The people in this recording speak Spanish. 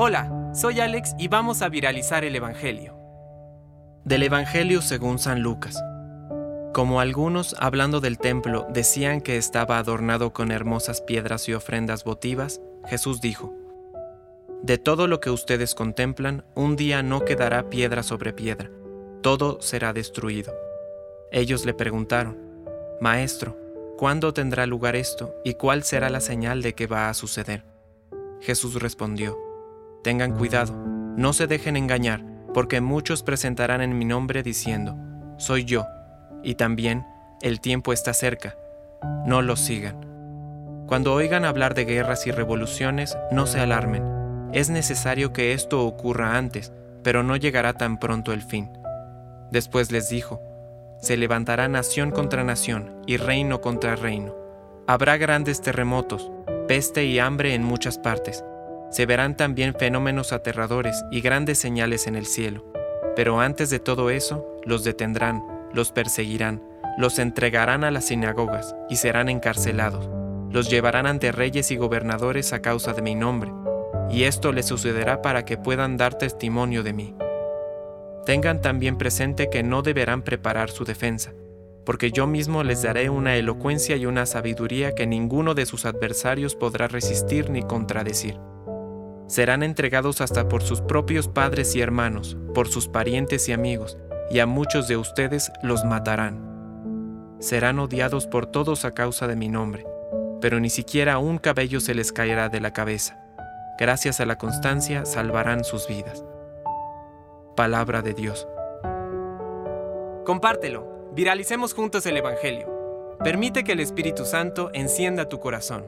Hola, soy Alex y vamos a viralizar el Evangelio. Del Evangelio según San Lucas. Como algunos, hablando del templo, decían que estaba adornado con hermosas piedras y ofrendas votivas, Jesús dijo, De todo lo que ustedes contemplan, un día no quedará piedra sobre piedra, todo será destruido. Ellos le preguntaron, Maestro, ¿cuándo tendrá lugar esto y cuál será la señal de que va a suceder? Jesús respondió, Tengan cuidado, no se dejen engañar, porque muchos presentarán en mi nombre diciendo, Soy yo, y también, el tiempo está cerca, no los sigan. Cuando oigan hablar de guerras y revoluciones, no se alarmen, es necesario que esto ocurra antes, pero no llegará tan pronto el fin. Después les dijo, se levantará nación contra nación y reino contra reino. Habrá grandes terremotos, peste y hambre en muchas partes. Se verán también fenómenos aterradores y grandes señales en el cielo. Pero antes de todo eso, los detendrán, los perseguirán, los entregarán a las sinagogas y serán encarcelados. Los llevarán ante reyes y gobernadores a causa de mi nombre. Y esto les sucederá para que puedan dar testimonio de mí. Tengan también presente que no deberán preparar su defensa, porque yo mismo les daré una elocuencia y una sabiduría que ninguno de sus adversarios podrá resistir ni contradecir. Serán entregados hasta por sus propios padres y hermanos, por sus parientes y amigos, y a muchos de ustedes los matarán. Serán odiados por todos a causa de mi nombre, pero ni siquiera un cabello se les caerá de la cabeza. Gracias a la constancia salvarán sus vidas palabra de Dios. Compártelo, viralicemos juntos el Evangelio. Permite que el Espíritu Santo encienda tu corazón.